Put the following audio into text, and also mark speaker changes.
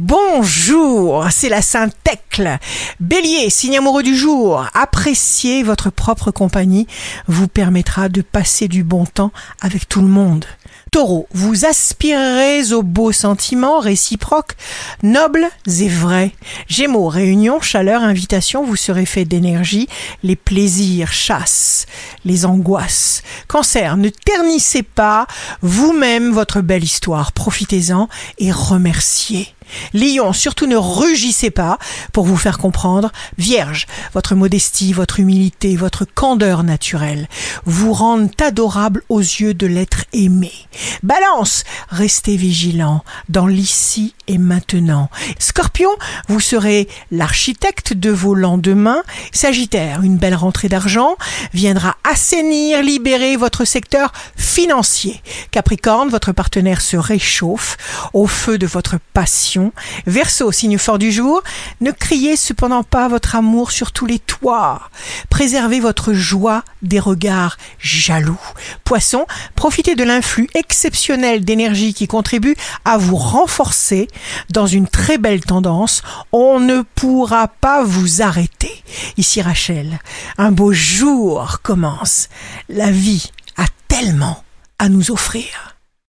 Speaker 1: Bonjour, c'est la Sainte Tecle. Bélier, signe amoureux du jour. Apprécier votre propre compagnie vous permettra de passer du bon temps avec tout le monde. Taureau, vous aspirerez aux beaux sentiments réciproques, nobles et vrais. Gémeaux, réunion, chaleur, invitation, vous serez fait d'énergie, les plaisirs chassent, les angoisses. Cancer, ne ternissez pas vous-même votre belle histoire, profitez-en et remerciez. Lion, surtout ne rugissez pas pour vous faire comprendre. Vierge, votre modestie, votre humilité, votre candeur naturelle vous rendent adorable aux yeux de l'être aimé. Balance, restez vigilant dans l'ici et maintenant. Scorpion, vous serez l'architecte de vos lendemains. Sagittaire, une belle rentrée d'argent viendra assainir, libérer votre secteur financier. Capricorne, votre partenaire se réchauffe au feu de votre passion. Verseau, signe fort du jour, ne criez cependant pas votre amour sur tous les toits. Préservez votre joie des regards jaloux. Poisson, profitez de l'influx exceptionnel d'énergie qui contribue à vous renforcer dans une très belle tendance. On ne pourra pas vous arrêter. Ici Rachel, un beau jour commence. La vie a tellement à nous offrir.